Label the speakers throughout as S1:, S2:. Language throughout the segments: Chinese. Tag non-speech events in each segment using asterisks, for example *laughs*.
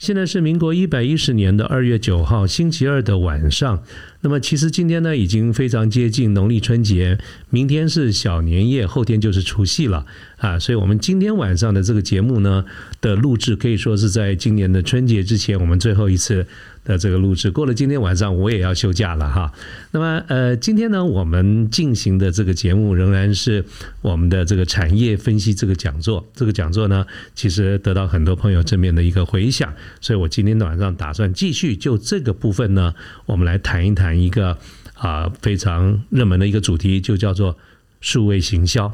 S1: 现在是民国一百一十年的二月九号星期二的晚上。那么，其实今天呢，已经非常接近农历春节，明天是小年夜，后天就是除夕了啊。所以，我们今天晚上的这个节目呢的录制，可以说是在今年的春节之前，我们最后一次。的这个录制过了，今天晚上我也要休假了哈。那么呃，今天呢，我们进行的这个节目仍然是我们的这个产业分析这个讲座。这个讲座呢，其实得到很多朋友正面的一个回响，所以我今天晚上打算继续就这个部分呢，我们来谈一谈一个啊非常热门的一个主题，就叫做数位行销。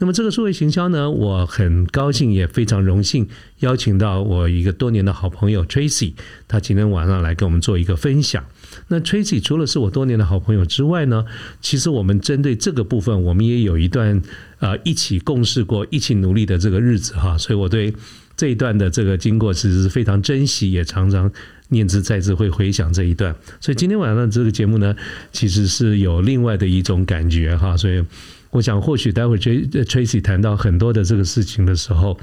S1: 那么这个数位行销呢，我很高兴也非常荣幸邀请到我一个多年的好朋友 Tracy，他今天晚上来跟我们做一个分享。那 Tracy 除了是我多年的好朋友之外呢，其实我们针对这个部分，我们也有一段呃一起共事过、一起努力的这个日子哈，所以我对这一段的这个经过其实是非常珍惜，也常常念之在之，会回想这一段。所以今天晚上这个节目呢，其实是有另外的一种感觉哈，所以。我想，或许待会 Tracy 谈到很多的这个事情的时候，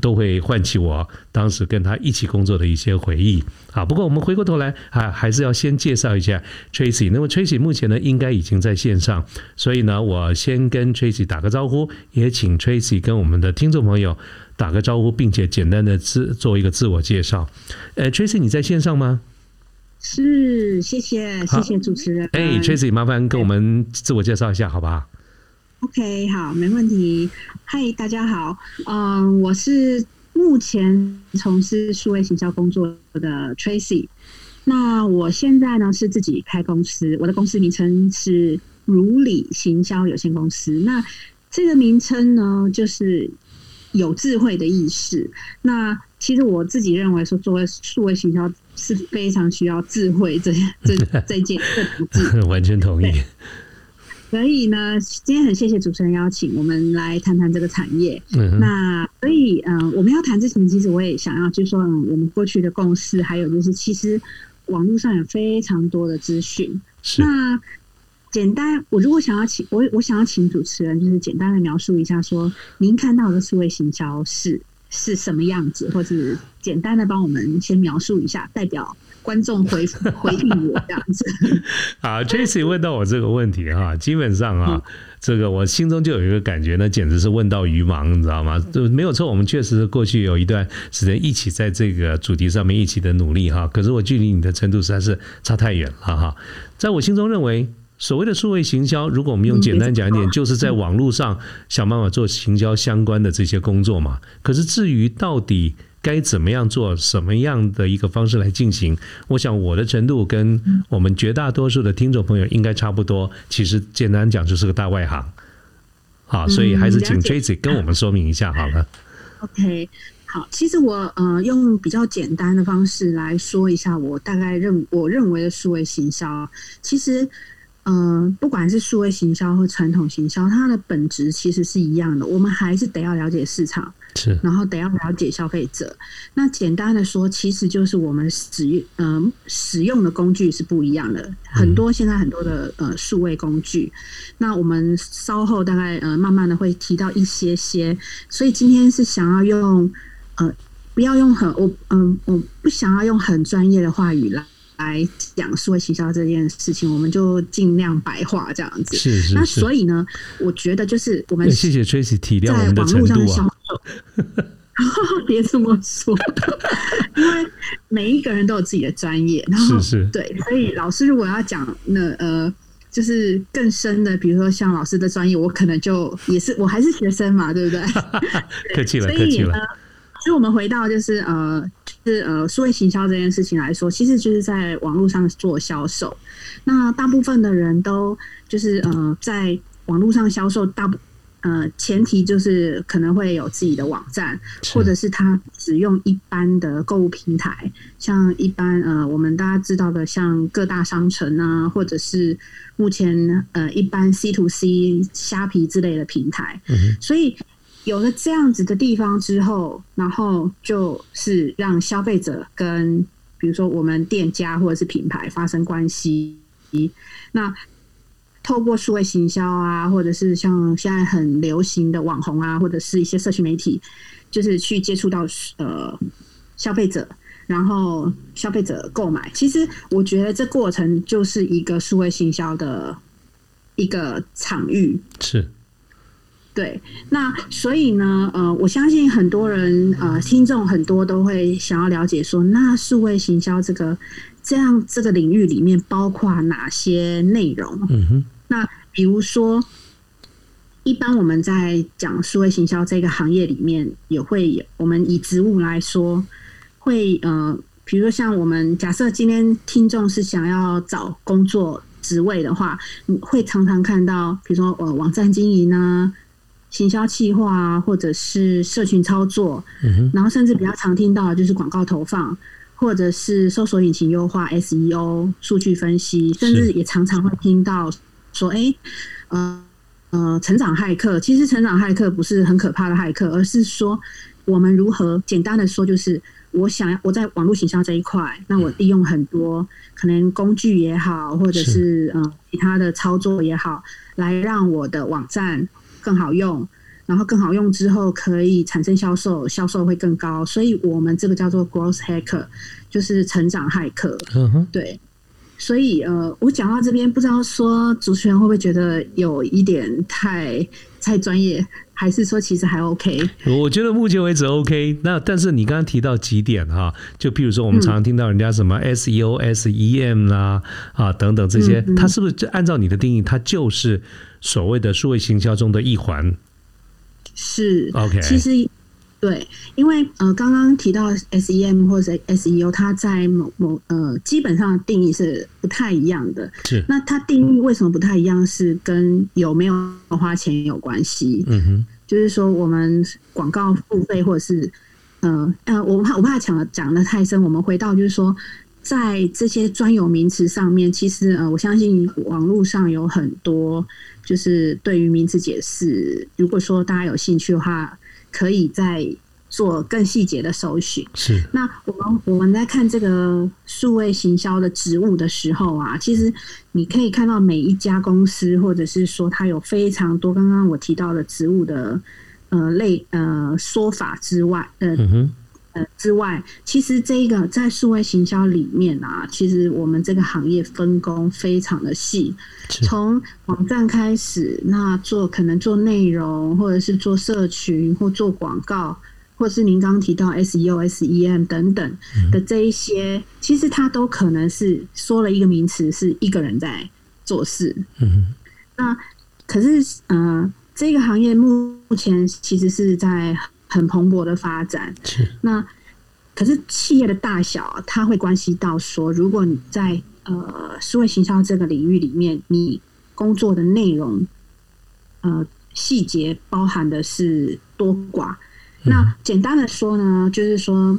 S1: 都会唤起我当时跟他一起工作的一些回忆。好，不过我们回过头来啊，还是要先介绍一下 Tracy。那么 Tracy 目前呢，应该已经在线上，所以呢，我先跟 Tracy 打个招呼，也请 Tracy 跟我们的听众朋友打个招呼，并且简单的自做一个自我介绍。呃，Tracy 你在线上吗？
S2: 是，谢谢，谢谢主持人。
S1: 哎，Tracy，麻烦跟我们自我介绍一下，好不好
S2: ？OK，好，没问题。嗨，大家好，嗯，我是目前从事数位行销工作的 Tracy。那我现在呢是自己开公司，我的公司名称是如理行销有限公司。那这个名称呢，就是有智慧的意识。那其实我自己认为说，作为数位行销是非常需要智慧这这这件这字，*laughs*
S1: 完全同意。
S2: 所以呢，今天很谢谢主持人邀请我们来谈谈这个产业。那所以，嗯，我们要谈之前，其实我也想要就说，嗯我们过去的共识，还有就是，其实网络上有非常多的资讯。那简单，我如果想要请我，我想要请主持人，就是简单的描述一下，说您看到的数位行销是是什么样子，或者简单的帮我们先描述一下，代表。观众回回应我这样子，*laughs*
S1: 好，Tracy 问到我这个问题哈，基本上啊，这个我心中就有一个感觉，那简直是问到鱼盲，你知道吗？就没有错，我们确实过去有一段时间一起在这个主题上面一起的努力哈，可是我距离你的程度实在是差太远了哈。在我心中认为，所谓的数位行销，如果我们用简单讲一点，就是在网络上想办法做行销相关的这些工作嘛。可是至于到底，该怎么样做，什么样的一个方式来进行？我想我的程度跟我们绝大多数的听众朋友应该差不多。其实简单讲就是个大外行，好，所以还是请 Tracy 跟我们说明一下好了。*laughs*
S2: OK，好，其实我呃用比较简单的方式来说一下，我大概认我认为的数位行销，其实。嗯，不管是数位行销或传统行销，它的本质其实是一样的。我们还是得要了解市场，
S1: 是，
S2: 然后得要了解消费者。那简单的说，其实就是我们使用，嗯，使用的工具是不一样的。很多现在很多的呃数位工具，那我们稍后大概呃慢慢的会提到一些些。所以今天是想要用呃，不要用很我嗯，我不想要用很专业的话语了。来讲数位行销这件事情，我们就尽量白话这样子。
S1: 是是。
S2: 那所以呢，我觉得就是我们
S1: 谢谢 Tracy 体谅我们的程度啊。*laughs*
S2: 别这么说，*laughs* 因为每一个人都有自己的专业。然后
S1: 是是。
S2: 对，所以老师如果要讲那呃，就是更深的，比如说像老师的专业，我可能就也是我还是学生嘛，对不对？*laughs*
S1: 客气了，客气了。
S2: 所以我们回到就是呃。是呃，数位行销这件事情来说，其实就是在网络上做销售。那大部分的人都就是呃，在网络上销售，大部呃，前提就是可能会有自己的网站，或者是他只用一般的购物平台，像一般呃，我们大家知道的，像各大商城啊，或者是目前呃一般 C to C 虾皮之类的平台。嗯所以有了这样子的地方之后，然后就是让消费者跟比如说我们店家或者是品牌发生关系，那。透过数位行销啊，或者是像现在很流行的网红啊，或者是一些社区媒体，就是去接触到呃消费者，然后消费者购买。其实我觉得这过程就是一个数位行销的一个场域。
S1: 是，
S2: 对。那所以呢，呃，我相信很多人呃听众很多都会想要了解说，那数位行销这个这样这个领域里面包括哪些内容？嗯哼。那比如说，一般我们在讲数位行销这个行业里面，也会有我们以职务来说，会呃，比如说像我们假设今天听众是想要找工作职位的话，你会常常看到，比如说呃网站经营啊、行销企划啊，或者是社群操作，嗯然后甚至比较常听到的就是广告投放。或者是搜索引擎优化 SEO、数据分析，甚至也常常会听到。说哎，呃呃，成长骇客其实成长骇客不是很可怕的骇客，而是说我们如何简单的说，就是我想要我在网络形销这一块，那我利用很多可能工具也好，或者是呃其他的操作也好，来让我的网站更好用，然后更好用之后可以产生销售，销售会更高，所以我们这个叫做 growth hacker，就是成长骇客。嗯哼，对。所以，呃，我讲到这边，不知道说主持人会不会觉得有一点太太专业，还是说其实还 OK？
S1: 我觉得目前为止 OK。那但是你刚刚提到几点哈，就譬如说我们常常听到人家什么 SEO、SEM 啦啊等等这些，它是不是就按照你的定义，它就是所谓的数位行销中的一环？
S2: 是
S1: OK，
S2: 其实。对，因为呃，刚刚提到 SEM 或者 SEO，它在某某呃，基本上定义是不太一样的。
S1: 是，
S2: 那它定义为什么不太一样？是跟有没有花钱有关系。嗯哼，就是说我们广告付费，或者是呃呃，我怕我怕讲讲的太深，我们回到就是说，在这些专有名词上面，其实呃，我相信网络上有很多，就是对于名词解释，如果说大家有兴趣的话。可以再做更细节的搜寻。
S1: 是，
S2: 那我们我们在看这个数位行销的职务的时候啊，其实你可以看到每一家公司，或者是说它有非常多刚刚我提到的职务的呃类呃说法之外，呃。之外，其实这个在数位行销里面啊，其实我们这个行业分工非常的细，从网站开始，那做可能做内容，或者是做社群，或做广告，或是您刚刚提到 SEO、SEM 等等的这一些，其实它都可能是说了一个名词，是一个人在做事。嗯，那可是，呃，这个行业目前其实是在。很蓬勃的发展，那可是企业的大小，它会关系到说，如果你在呃数位行销这个领域里面，你工作的内容，呃细节包含的是多寡。那简单的说呢，就是说。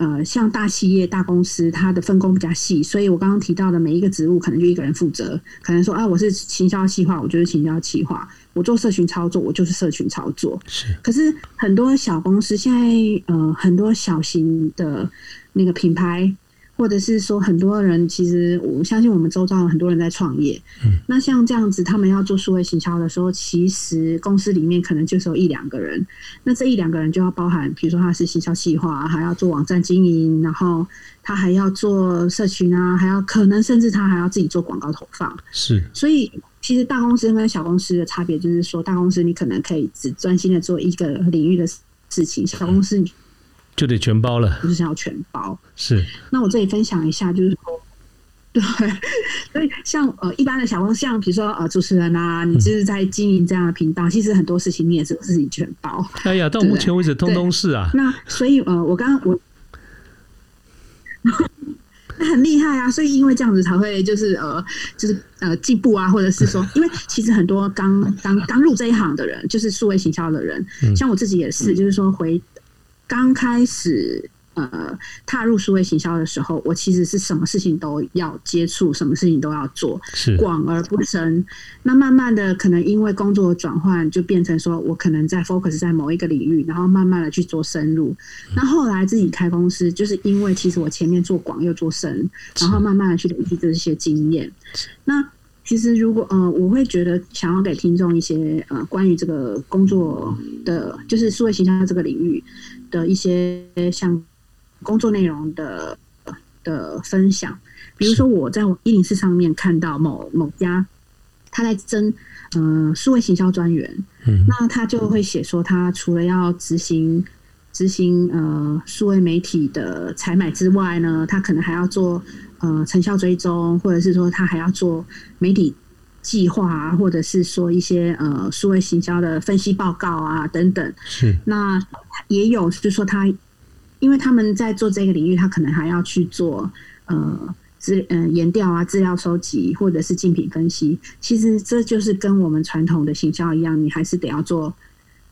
S2: 呃，像大企业、大公司，它的分工比较细，所以我刚刚提到的每一个职务，可能就一个人负责。可能说啊，我是行销企划，我就是行销企划；我做社群操作，我就是社群操作。
S1: 是。
S2: 可是很多小公司现在，呃，很多小型的那个品牌。或者是说，很多人其实我相信我们周遭有很多人在创业。嗯，那像这样子，他们要做数位行销的时候，其实公司里面可能就是有一两个人。那这一两个人就要包含，比如说他是行销企划，还要做网站经营，然后他还要做社群啊，还要可能甚至他还要自己做广告投放。
S1: 是，
S2: 所以其实大公司跟小公司的差别就是说，大公司你可能可以只专心的做一个领域的事情，小公司你。
S1: 就得全包了，
S2: 就是想要全包。
S1: 是，
S2: 那我这里分享一下，就是说，*laughs* 对，所以像呃一般的小公司，像比如说呃主持人啊，你就是在经营这样的频道，其实很多事情你也是自己全包。
S1: 哎呀，到目前为止通通是啊。
S2: 那所以呃，我刚刚我 *laughs* 那。很厉害啊！所以因为这样子才会就是呃就是呃进步啊，或者是说，*laughs* 因为其实很多刚刚刚入这一行的人，就是数位行销的人，像我自己也是，就是说回刚开始。呃，踏入数位行销的时候，我其实是什么事情都要接触，什么事情都要做，
S1: 是
S2: 广而不深。那慢慢的，可能因为工作转换，就变成说我可能在 focus 在某一个领域，然后慢慢的去做深入。那后来自己开公司，就是因为其实我前面做广又做深，然后慢慢的去累积这些经验。那其实如果呃，我会觉得想要给听众一些呃关于这个工作的，就是数位行销这个领域的一些像。工作内容的的分享，比如说我在一零四上面看到某某家他在征呃数位行销专员，嗯，那他就会写说，他除了要执行执行呃数位媒体的采买之外呢，他可能还要做呃成效追踪，或者是说他还要做媒体计划啊，或者是说一些呃数位行销的分析报告啊等等。
S1: 是，
S2: 那也有就是说他。因为他们在做这个领域，他可能还要去做呃资嗯研调啊、资料收集或者是竞品分析。其实这就是跟我们传统的行销一样，你还是得要做，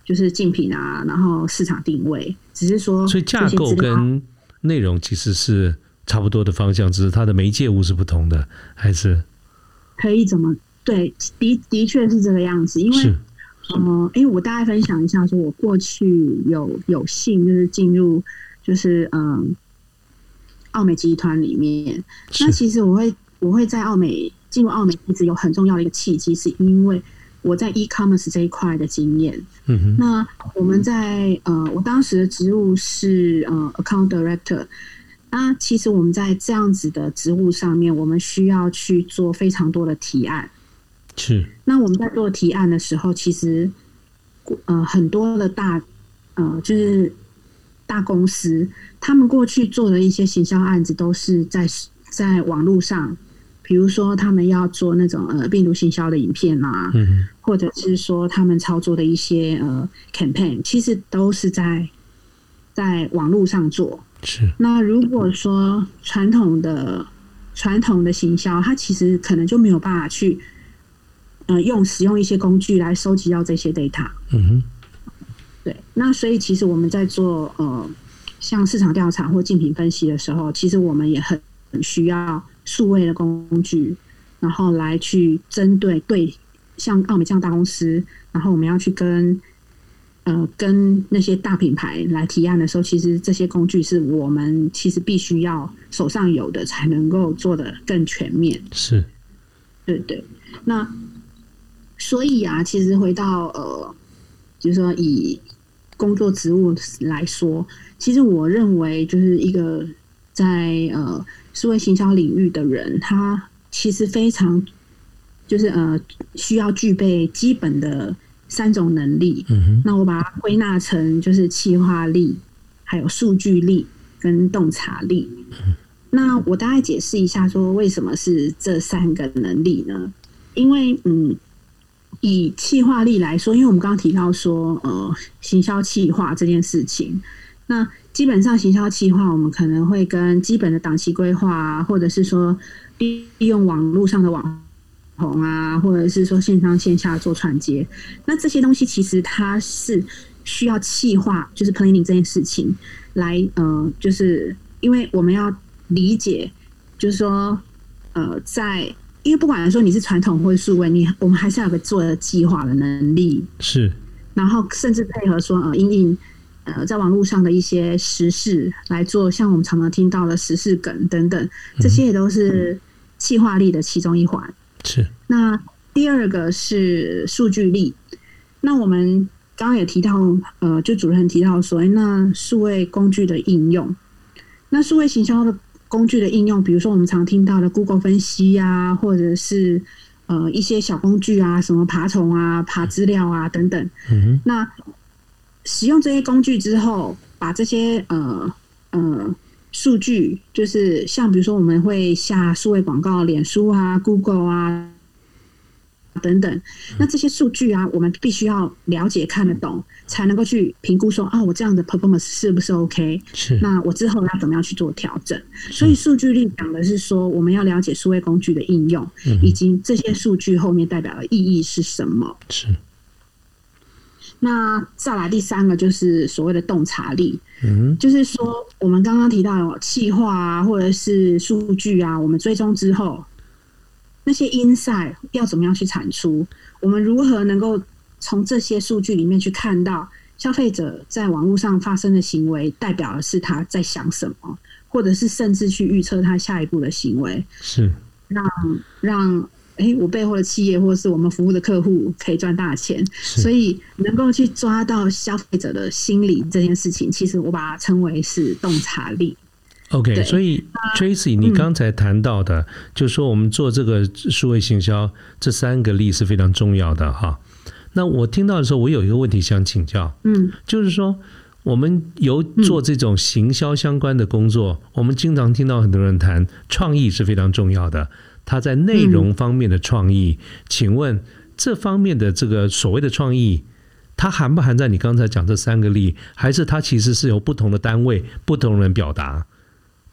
S2: 就是竞品啊，然后市场定位。只是说，
S1: 所以架构跟内容其实是差不多的方向，只是它的媒介物是不同的，还是
S2: 可以怎么对？的的确是这个样子。因为呃，哎，我大概分享一下，说我过去有有幸就是进入。就是嗯，奥美集团里面，那其实我会我会在奥美进入奥美一直有很重要的一个契机，是因为我在 e-commerce 这一块的经验。嗯哼，那我们在呃，我当时的职务是呃 account director。那其实我们在这样子的职务上面，我们需要去做非常多的提案。
S1: 是。
S2: 那我们在做提案的时候，其实呃很多的大呃就是。大公司他们过去做的一些行销案子都是在在网络上，比如说他们要做那种呃病毒行销的影片啊，嗯或者是说他们操作的一些呃 campaign，其实都是在在网络上做。
S1: 是。
S2: 那如果说传统的传统的行销，它其实可能就没有办法去呃用使用一些工具来收集到这些 data。嗯哼。对，那所以其实我们在做呃，像市场调查或竞品分析的时候，其实我们也很很需要数位的工具，然后来去针对对像奥美这样大公司，然后我们要去跟呃跟那些大品牌来提案的时候，其实这些工具是我们其实必须要手上有的，才能够做的更全面。
S1: 是，
S2: 对对。那所以啊，其实回到呃，就是说以工作职务来说，其实我认为就是一个在呃数位行销领域的人，他其实非常就是呃需要具备基本的三种能力。嗯哼那我把它归纳成就是企划力、还有数据力跟洞察力。那我大概解释一下，说为什么是这三个能力呢？因为嗯。以企划力来说，因为我们刚刚提到说，呃，行销企划这件事情，那基本上行销企划，我们可能会跟基本的档期规划啊，或者是说利用网络上的网红啊，或者是说线上线下做串接，那这些东西其实它是需要企划，就是 planning 这件事情来，呃，就是因为我们要理解，就是说，呃，在因为不管说你是传统或者数位，你我们还是要有个做计划的能力。
S1: 是，
S2: 然后甚至配合说呃，因应呃，在网络上的一些时事来做，像我们常常听到的时事梗等等，这些也都是计划力的其中一环。
S1: 是。
S2: 那第二个是数据力。那我们刚刚也提到，呃，就主任提到说，哎，那数位工具的应用，那数位行销的。工具的应用，比如说我们常听到的 Google 分析呀，或者是呃一些小工具啊，什么爬虫啊、爬资料啊等等。嗯那使用这些工具之后，把这些呃呃数据，就是像比如说我们会下数位广告，脸书啊、Google 啊等等。那这些数据啊，我们必须要了解、看得懂，才能够去评估说，啊，我这样的 performance 是不是 OK？
S1: 是。
S2: 那我之后要怎么样去做调整？所以数据力讲的是说，我们要了解数位工具的应用，以及这些数据后面代表的意义是什么。
S1: 是。
S2: 那再来第三个就是所谓的洞察力，
S1: 嗯，
S2: 就是说我们刚刚提到气化啊，或者是数据啊，我们追踪之后，那些 insight 要怎么样去产出？我们如何能够从这些数据里面去看到消费者在网络上发生的行为，代表的是他在想什么，或者是甚至去预测他下一步的行为，
S1: 是
S2: 让让。哎，我背后的企业或者是我们服务的客户可以赚大钱，所以能够去抓到消费者的心理这件事情，其实我把它称为是洞察力。
S1: OK，所以 Tracy，你刚才谈到的，就是说我们做这个数位行销这三个力是非常重要的哈。那我听到的时候，我有一个问题想请教，
S2: 嗯，
S1: 就是说我们有做这种行销相关的工作，我们经常听到很多人谈创意是非常重要的。他在内容方面的创意，请问这方面的这个所谓的创意，它含不含在你刚才讲这三个例，还是它其实是由不同的单位、不同人表达？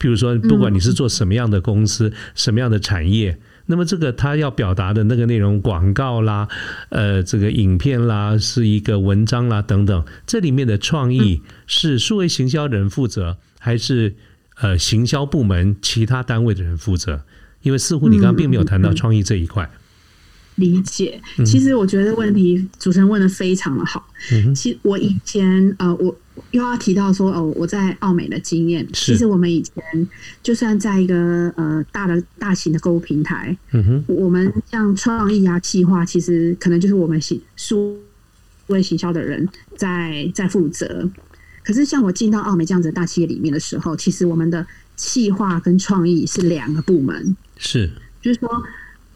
S1: 比如说，不管你是做什么样的公司、什么样的产业，那么这个他要表达的那个内容，广告啦、呃，这个影片啦，是一个文章啦等等，这里面的创意是数位行销人负责，还是呃行销部门其他单位的人负责？因为似乎你刚刚并没有谈到创意这一块，
S2: 理解。其实我觉得问题主持人问的非常的好。其实我以前呃，我又要提到说哦，我在澳美的经验。其实我们以前就算在一个呃大的大型的购物平台，
S1: 嗯哼，
S2: 我们像创意啊、企划，其实可能就是我们行数位行销的人在在负责。可是像我进到澳美这样子的大企业里面的时候，其实我们的企划跟创意是两个部门。
S1: 是，
S2: 就是说，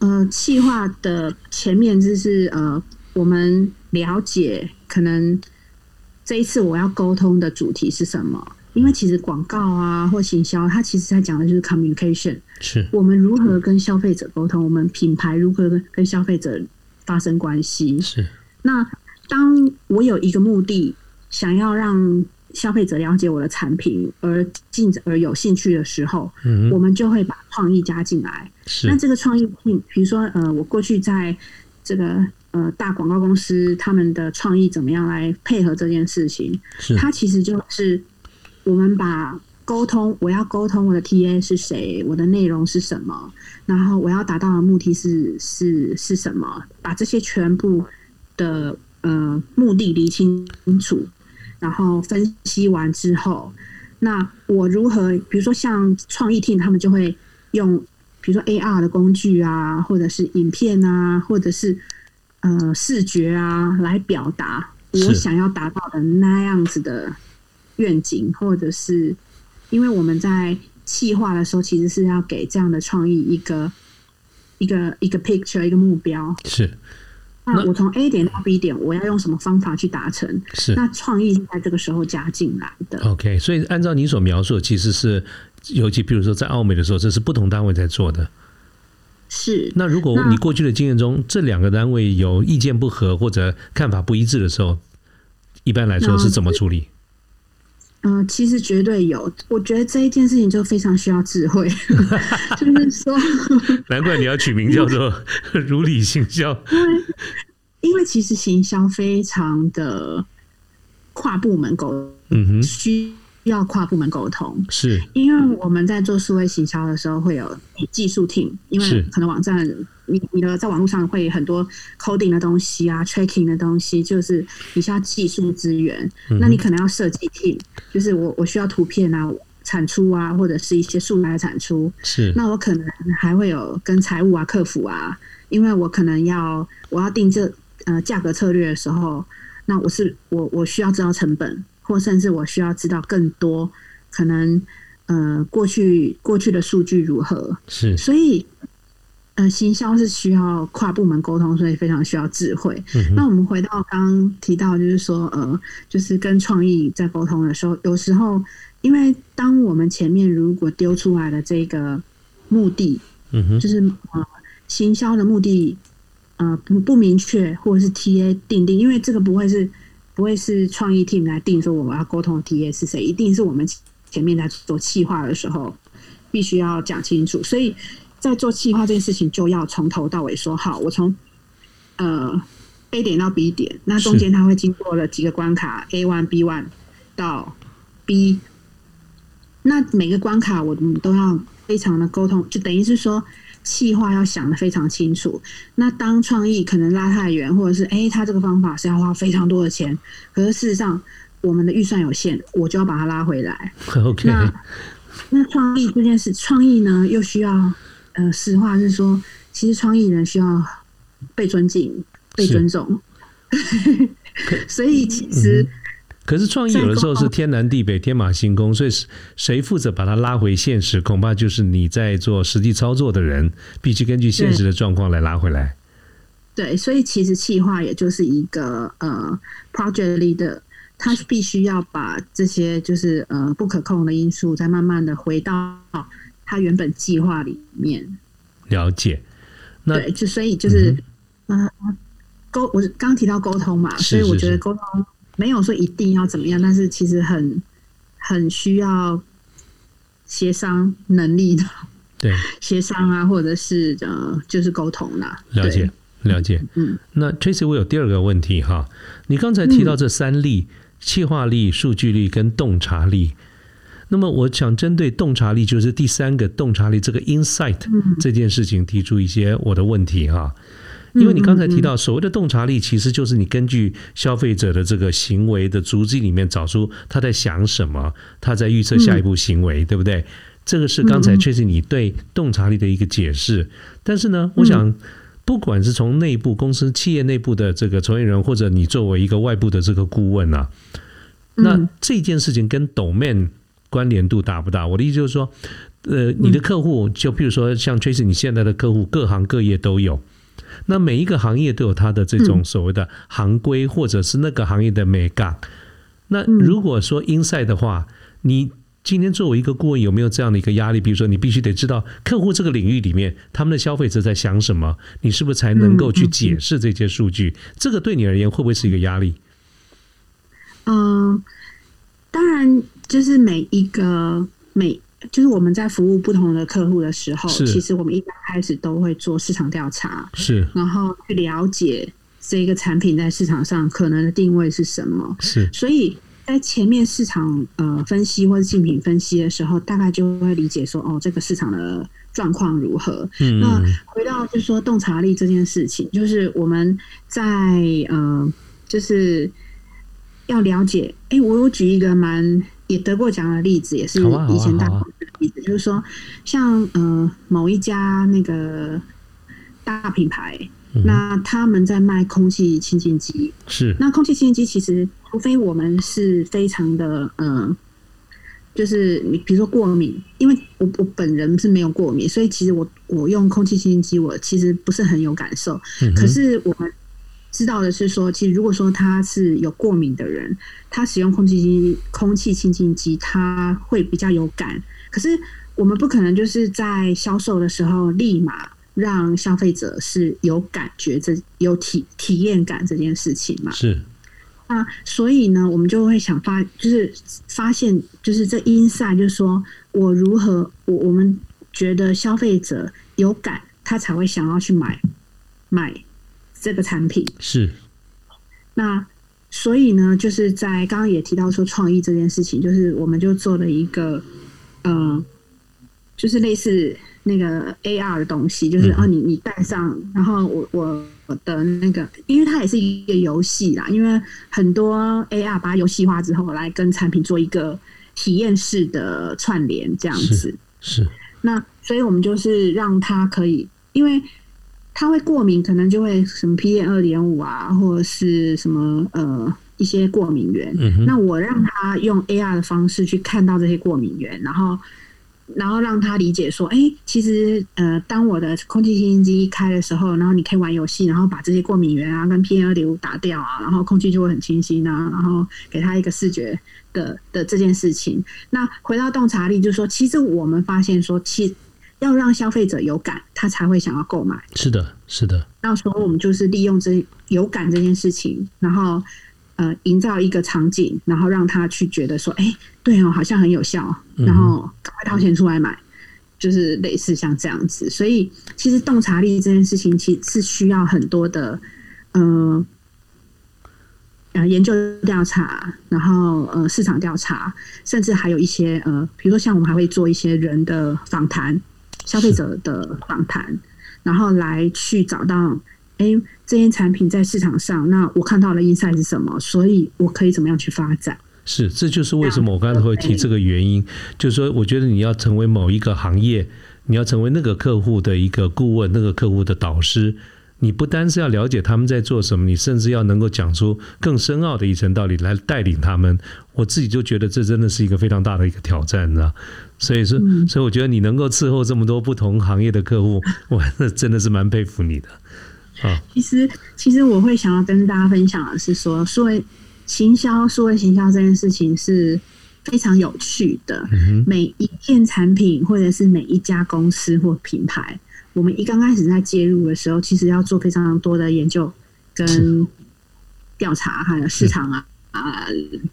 S2: 呃，企划的前面就是呃，我们了解可能这一次我要沟通的主题是什么？因为其实广告啊或行销，它其实在讲的就是 communication，
S1: 是
S2: 我们如何跟消费者沟通，我们品牌如何跟消费者发生关系。
S1: 是，
S2: 那当我有一个目的，想要让消费者了解我的产品而进而有兴趣的时候，
S1: 嗯，
S2: 我们就会把创意加进来。
S1: 是，
S2: 那这个创意，比如说，呃，我过去在这个呃大广告公司，他们的创意怎么样来配合这件事情？
S1: 是，
S2: 它其实就是我们把沟通，我要沟通我的 TA 是谁，我的内容是什么，然后我要达到的目的是是是什么，把这些全部的呃目的理清楚。然后分析完之后，那我如何？比如说像创意 team，他们就会用，比如说 AR 的工具啊，或者是影片啊，或者是呃视觉啊，来表达我想要达到的那样子的愿景，或者是因为我们在企划的时候，其实是要给这样的创意一个一个一个 picture，一个目标
S1: 是。
S2: 那我从 A 点到 B 点，我要用什么方法去达成？
S1: 是
S2: 那创意是在这个时候加进来的。
S1: OK，所以按照你所描述，其实是尤其比如说在澳美的时候，这是不同单位在做的。
S2: 是。
S1: 那如果你过去的经验中，这两个单位有意见不合或者看法不一致的时候，一般来说是怎么处理？
S2: 嗯，其实绝对有。我觉得这一件事情就非常需要智慧，*laughs* 就是说，*laughs*
S1: 难怪你要取名叫做“如理行销 *laughs* ”。
S2: 因为，因为其实行销非常的跨部门沟，
S1: 嗯哼，
S2: 需要跨部门沟通。
S1: 是，
S2: 因为我们在做数位行销的时候，会有技术 team，因为可能网站。你你的在网络上会很多 coding 的东西啊，tracking 的东西，就是你需要技术资源，那你可能要设计 team，就是我我需要图片啊、产出啊，或者是一些素材产出。
S1: 是，
S2: 那我可能还会有跟财务啊、客服啊，因为我可能要我要定这呃价格策略的时候，那我是我我需要知道成本，或甚至我需要知道更多可能呃过去过去的数据如何。
S1: 是，
S2: 所以。呃，行销是需要跨部门沟通，所以非常需要智慧。那我们回到刚刚提到，就是说，呃，就是跟创意在沟通的时候，有时候，因为当我们前面如果丢出来的这个目的，
S1: 嗯哼，
S2: 就是呃，行销的目的，呃不不明确，或者是 TA 定定，因为这个不会是不会是创意 team 来定说我们要沟通的 TA 是谁，一定是我们前面在做企划的时候必须要讲清楚。所以在做企划这件事情，就要从头到尾说好，我从呃 A 点到 B 点，那中间它会经过了几个关卡 A one B one 到 B，那每个关卡我们都要非常的沟通，就等于是说。计划要想的非常清楚。那当创意可能拉太远，或者是哎，他这个方法是要花非常多的钱，可是事实上我们的预算有限，我就要把它拉回来。
S1: OK。
S2: 那那创意这件事，创意呢又需要呃，实话是说，其实创意人需要被尊敬、被尊重。*laughs* 所以其实。
S1: 可是创意有的时候是天南地北、天马行空，所以谁负责把它拉回现实，恐怕就是你在做实际操作的人，必须根据现实的状况来拉回来。
S2: 对，所以其实企划也就是一个呃，project leader，他必须要把这些就是呃不可控的因素，再慢慢的回到他原本计划里面。
S1: 了解。
S2: 对，就所以就是呃沟，我刚提到沟通嘛，所以我觉得沟通。没有说一定要怎么样，但是其实很很需要协商能力的，
S1: 对
S2: 协商啊，或者是呃，就是沟通啦。
S1: 了解了解，嗯。那 Tracy，我有第二个问题哈，你刚才提到这三力：气化力、数据力跟洞察力。那么我想针对洞察力，就是第三个洞察力这个 insight 这件事情，提出一些我的问题哈。因为你刚才提到所谓的洞察力，其实就是你根据消费者的这个行为的足迹里面找出他在想什么，他在预测下一步行为，对不对？这个是刚才确实你对洞察力的一个解释。但是呢，我想不管是从内部公司、企业内部的这个从业人，或者你作为一个外部的这个顾问啊，那这件事情跟 domain 关联度大不大？我的意思就是说，呃，你的客户就譬如说像 Tracy，你现在的客户各行各业都有。那每一个行业都有它的这种所谓的行规，或者是那个行业的美感。那如果说 inside 的话，你今天作为一个顾问，有没有这样的一个压力？比如说，你必须得知道客户这个领域里面他们的消费者在想什么，你是不是才能够去解释这些数据？这个对你而言会不会是一个压力？
S2: 嗯，当然，就是每一个每。就是我们在服务不同的客户的时候，其实我们一刚开始都会做市场调查，
S1: 是，
S2: 然后去了解这个产品在市场上可能的定位是什么，
S1: 是。
S2: 所以在前面市场呃分析或者竞品分析的时候，大概就会理解说，哦，这个市场的状况如何。嗯。那回到就是说洞察力这件事情，就是我们在呃，就是要了解。哎，我我举一个蛮。也得过奖的例子，也是以前大的例子，就是说，像呃某一家那个大品牌，那他们在卖空气清净机，
S1: 是。
S2: 那空气清净机，其实除非我们是非常的呃，就是你比如说过敏，因为我我本人是没有过敏，所以其实我我用空气清新机，我其实不是很有感受，可是我们。知道的是说，其实如果说他是有过敏的人，他使用空气机、空气清净机，他会比较有感。可是我们不可能就是在销售的时候立马让消费者是有感觉、这有体体验感这件事情嘛？
S1: 是。
S2: 那所以呢，我们就会想发，就是发现，就是这 inside，就是说我如何，我我们觉得消费者有感，他才会想要去买买。这个产品
S1: 是，
S2: 那所以呢，就是在刚刚也提到说创意这件事情，就是我们就做了一个，呃，就是类似那个 AR 的东西，就是啊，你你戴上，然后我我我的那个，因为它也是一个游戏啦，因为很多 AR 把它游戏化之后，来跟产品做一个体验式的串联，这样子
S1: 是。
S2: 那所以我们就是让它可以，因为。他会过敏，可能就会什么 PM 二点五啊，或者是什么呃一些过敏源。那我让他用 AR 的方式去看到这些过敏源，然后然后让他理解说，哎，其实呃，当我的空气清新机一开的时候，然后你可以玩游戏，然后把这些过敏源啊跟 PM 二点五打掉啊，然后空气就会很清新啊，然后给他一个视觉的的这件事情。那回到洞察力，就是说，其实我们发现说，其要让消费者有感，他才会想要购买。
S1: 是的，是的。
S2: 到时候我们就是利用这有感这件事情，然后呃，营造一个场景，然后让他去觉得说，哎，对哦，好像很有效，然后赶快掏钱出来买，就是类似像这样子。所以其实洞察力这件事情，其实是需要很多的，呃。呃，研究调查，然后呃，市场调查，甚至还有一些呃，比如说像我们还会做一些人的访谈，消费者的访谈，然后来去找到，哎，这些产品在市场上，那我看到了 inside 是什么？所以我可以怎么样去发展？
S1: 是，这就是为什么我刚才会提这个原因，就是说，我觉得你要成为某一个行业，你要成为那个客户的一个顾问，那个客户的导师。你不单是要了解他们在做什么，你甚至要能够讲出更深奥的一层道理来带领他们。我自己就觉得这真的是一个非常大的一个挑战，你知道？所以说，所以我觉得你能够伺候这么多不同行业的客户，我真的是蛮佩服你的。啊，
S2: 其实其实我会想要跟大家分享的是说，数位行销、数位行销这件事情是非常有趣的。每一件产品或者是每一家公司或品牌。我们一刚开始在介入的时候，其实要做非常多的研究跟调查，还有市场啊啊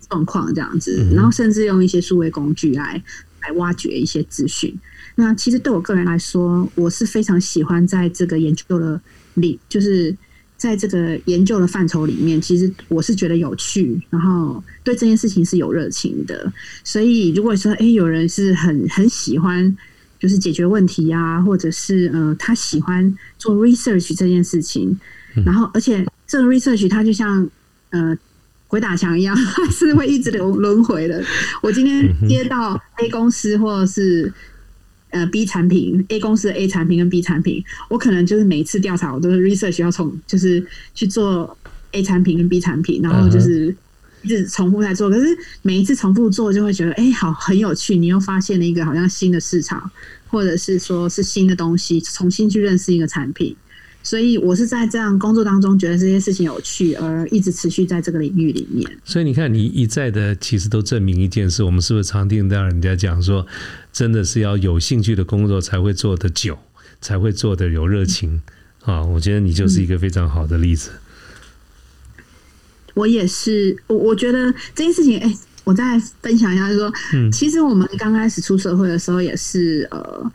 S2: 状况这样子，然后甚至用一些数位工具来来挖掘一些资讯。那其实对我个人来说，我是非常喜欢在这个研究的里，就是在这个研究的范畴里面，其实我是觉得有趣，然后对这件事情是有热情的。所以如果说哎，有人是很很喜欢。就是解决问题啊，或者是呃，他喜欢做 research 这件事情，然后而且这个 research 它就像呃鬼打墙一样，*laughs* 是会一直轮轮回的。我今天接到 A 公司或者是呃 B 产品，A 公司的 A 产品跟 B 产品，我可能就是每一次调查我都是 research 要从就是去做 A 产品跟 B 产品，然后就是一直重复在做。可是每一次重复做，就会觉得哎，好很有趣，你又发现了一个好像新的市场。或者是说是新的东西，重新去认识一个产品，所以我是在这样工作当中觉得这些事情有趣，而一直持续在这个领域里面。
S1: 所以你看，你一再的其实都证明一件事，我们是不是常听到人家讲说，真的是要有兴趣的工作才会做得久，才会做得有热情啊！我觉得你就是一个非常好的例子。
S2: 我也是，我我觉得这件事情，哎。我再分享一下，就说，其实我们刚开始出社会的时候，也是呃，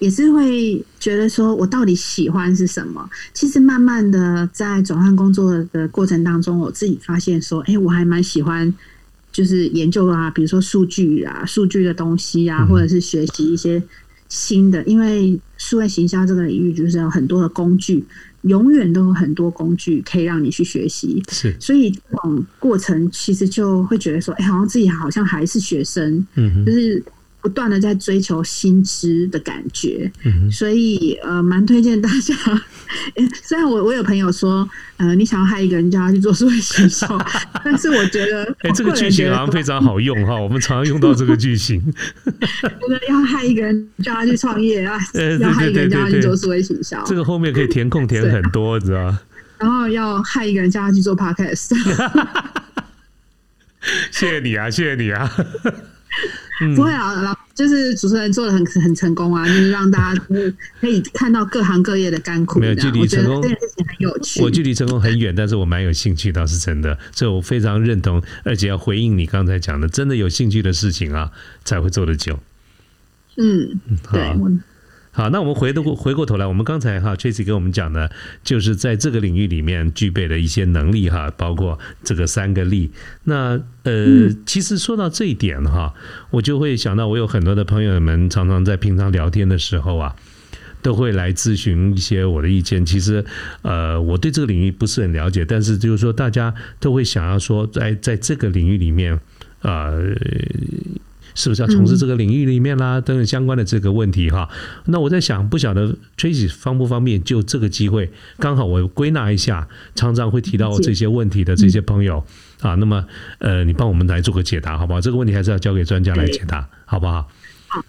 S2: 也是会觉得说，我到底喜欢是什么？其实慢慢的在转换工作的过程当中，我自己发现说，哎，我还蛮喜欢，就是研究啊，比如说数据啊，数据的东西啊，或者是学习一些新的，因为数位行销这个领域就是有很多的工具。永远都有很多工具可以让你去学习，
S1: 是，
S2: 所以这种过程其实就会觉得说，哎，好像自己好像还是学生，嗯，就是。不断的在追求新知的感觉，所以呃，蛮推荐大家。虽然我我有朋友说，呃，你想要害一个人叫他去做数位销售，*laughs* 但是我觉得，*laughs*
S1: 哎，这个剧情好像非常好用哈，我们常常用到这个剧情。*laughs*
S2: 觉得要害一个人叫他去创业啊，要害一个人叫他去做数位营销，
S1: 这个后面可以填空填很多，知道
S2: 然后要害一个人叫他去做 podcast。
S1: 谢谢你啊，谢谢你啊。
S2: 不会啊，然后就是主持人做的很很成功啊，*laughs* 就是让大家就是可以看到各行各业的甘苦。
S1: 没有距离成功
S2: 这件事情很有趣。
S1: 我距离成功很远，但是我蛮有兴趣，倒是真的。所以我非常认同，而且要回应你刚才讲的，真的有兴趣的事情啊，才会做得久。
S2: 嗯，对。
S1: 好，那我们回的过回过头来，我们刚才哈 Tracy 跟我们讲的，就是在这个领域里面具备的一些能力哈，包括这个三个力。那呃，其实说到这一点哈，我就会想到，我有很多的朋友们常常在平常聊天的时候啊，都会来咨询一些我的意见。其实呃，我对这个领域不是很了解，但是就是说，大家都会想要说，在在这个领域里面啊。是不是要从事这个领域里面啦？等等相关的这个问题哈。那我在想，不晓得 Tracy 方不方便就这个机会，刚好我归纳一下，常常会提到这些问题的这些朋友啊。那么呃，你帮我们来做个解答，好不好？这个问题还是要交给专家来解答，好不好？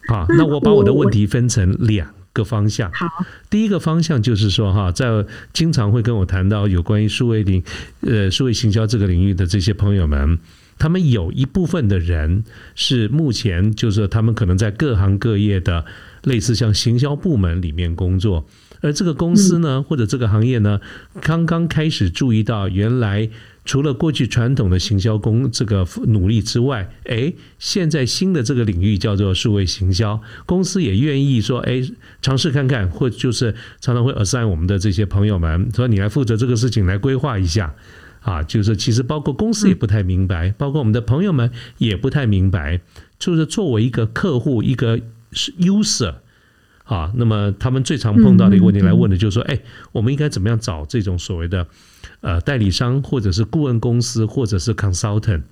S1: 好，那我把我的问题分成两个方向。
S2: 好，
S1: 第一个方向就是说哈，在经常会跟我谈到有关于数位领呃数位行销这个领域的这些朋友们。他们有一部分的人是目前就是他们可能在各行各业的类似像行销部门里面工作，而这个公司呢或者这个行业呢，刚刚开始注意到原来。除了过去传统的行销工这个努力之外，哎，现在新的这个领域叫做数位行销，公司也愿意说，哎，尝试看看，或就是常常会 assign 我们的这些朋友们说，你来负责这个事情，来规划一下，啊，就是其实包括公司也不太明白，包括我们的朋友们也不太明白，就是作为一个客户，一个是 user。啊，那么他们最常碰到的一个问题来问的，就是说，哎，我们应该怎么样找这种所谓的呃代理商，或者是顾问公司，或者是 consultant？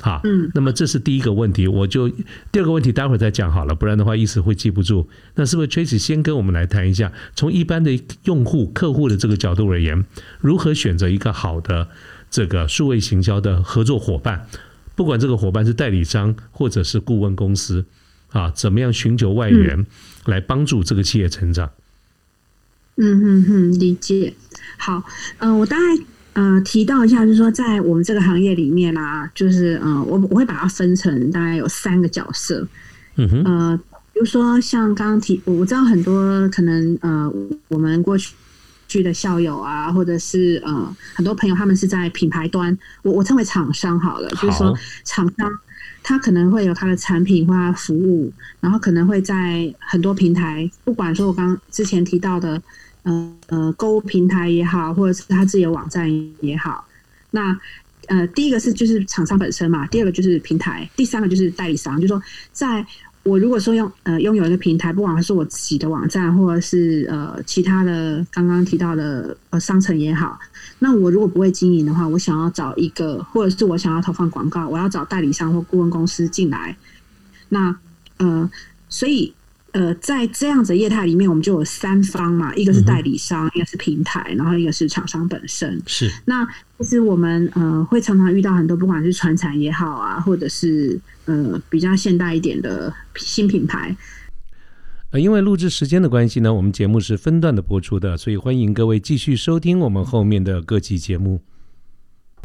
S1: 好，嗯，那么这是第一个问题，我就第二个问题待会儿再讲好了，不然的话一时会记不住。那是不是 Tracy 先跟我们来谈一下，从一般的用户客户的这个角度而言，如何选择一个好的这个数位行销的合作伙伴？不管这个伙伴是代理商或者是顾问公司。啊，怎么样寻求外援来帮助这个企业成长？
S2: 嗯嗯嗯，理解。好，嗯，我大概呃提到一下，就是说在我们这个行业里面啊，就是嗯，我我会把它分成大概有三个角色。嗯哼，呃，比如说像刚刚提，我知道很多可能呃，我们过去去的校友啊，或者是呃很多朋友，他们是在品牌端，我我称为厂商好了，就是说厂商。他可能会有他的产品或他服务，然后可能会在很多平台，不管说我刚之前提到的，呃呃购物平台也好，或者是他自己的网站也好，那呃第一个是就是厂商本身嘛，第二个就是平台，第三个就是代理商，就是说在。我如果说用呃拥有一个平台，不管是我自己的网站，或者是呃其他的刚刚提到的呃商城也好，那我如果不会经营的话，我想要找一个，或者是我想要投放广告，我要找代理商或顾问公司进来，那呃，所以。呃，在这样子业态里面，我们就有三方嘛，一个是代理商，一个是平台，然后一个是厂商本身。
S1: 是。
S2: 那其实我们呃会常常遇到很多，不管是传产也好啊，或者是呃比较现代一点的新品牌。
S1: 呃，因为录制时间的关系呢，我们节目是分段的播出的，所以欢迎各位继续收听我们后面的各期节目。